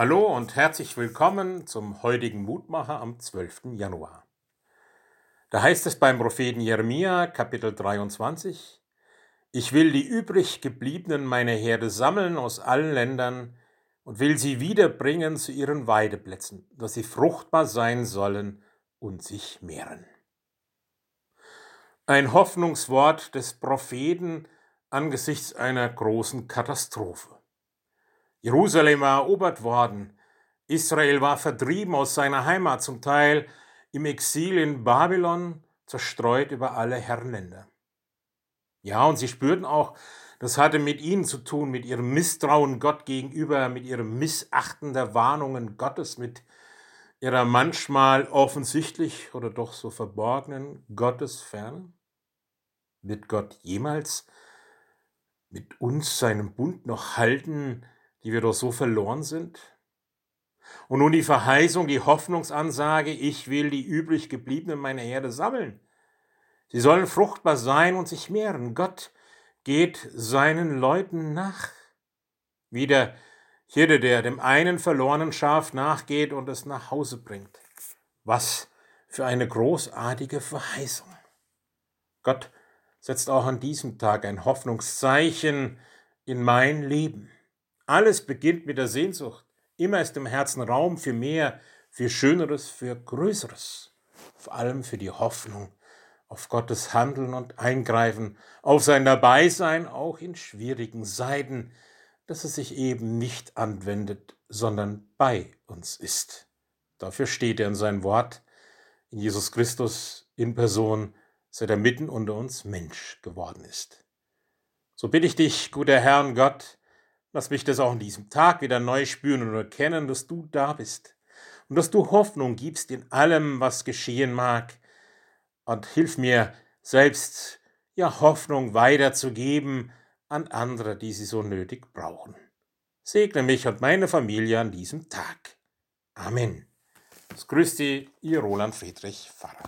Hallo und herzlich willkommen zum heutigen Mutmacher am 12. Januar. Da heißt es beim Propheten Jeremia, Kapitel 23, Ich will die übrig gebliebenen meiner Herde sammeln aus allen Ländern und will sie wiederbringen zu ihren Weideplätzen, dass sie fruchtbar sein sollen und sich mehren. Ein Hoffnungswort des Propheten angesichts einer großen Katastrophe. Jerusalem war erobert worden. Israel war vertrieben aus seiner Heimat, zum Teil im Exil in Babylon, zerstreut über alle Herrenländer. Ja, und sie spürten auch, das hatte mit ihnen zu tun, mit ihrem Misstrauen Gott gegenüber, mit ihrem Missachten der Warnungen Gottes, mit ihrer manchmal offensichtlich oder doch so verborgenen Gottesferne. Wird Gott jemals mit uns seinen Bund noch halten, die wir doch so verloren sind? Und nun die Verheißung, die Hoffnungsansage, ich will die übrig gebliebenen meiner Erde sammeln. Sie sollen fruchtbar sein und sich mehren. Gott geht seinen Leuten nach. Wie der Hirte, der dem einen verlorenen Schaf nachgeht und es nach Hause bringt. Was für eine großartige Verheißung. Gott setzt auch an diesem Tag ein Hoffnungszeichen in mein Leben. Alles beginnt mit der Sehnsucht. Immer ist im Herzen Raum für mehr, für Schöneres, für Größeres. Vor allem für die Hoffnung auf Gottes Handeln und Eingreifen, auf sein Dabeisein auch in schwierigen Seiten, dass er sich eben nicht anwendet, sondern bei uns ist. Dafür steht er in sein Wort, in Jesus Christus in Person, seit er mitten unter uns Mensch geworden ist. So bitte ich dich, guter Herr und Gott, Lass mich das auch an diesem Tag wieder neu spüren und erkennen, dass du da bist und dass du Hoffnung gibst in allem, was geschehen mag. Und hilf mir selbst, ja, Hoffnung weiterzugeben an andere, die sie so nötig brauchen. Segne mich und meine Familie an diesem Tag. Amen. Es grüßt Sie, Ihr Roland Friedrich Pfarrer.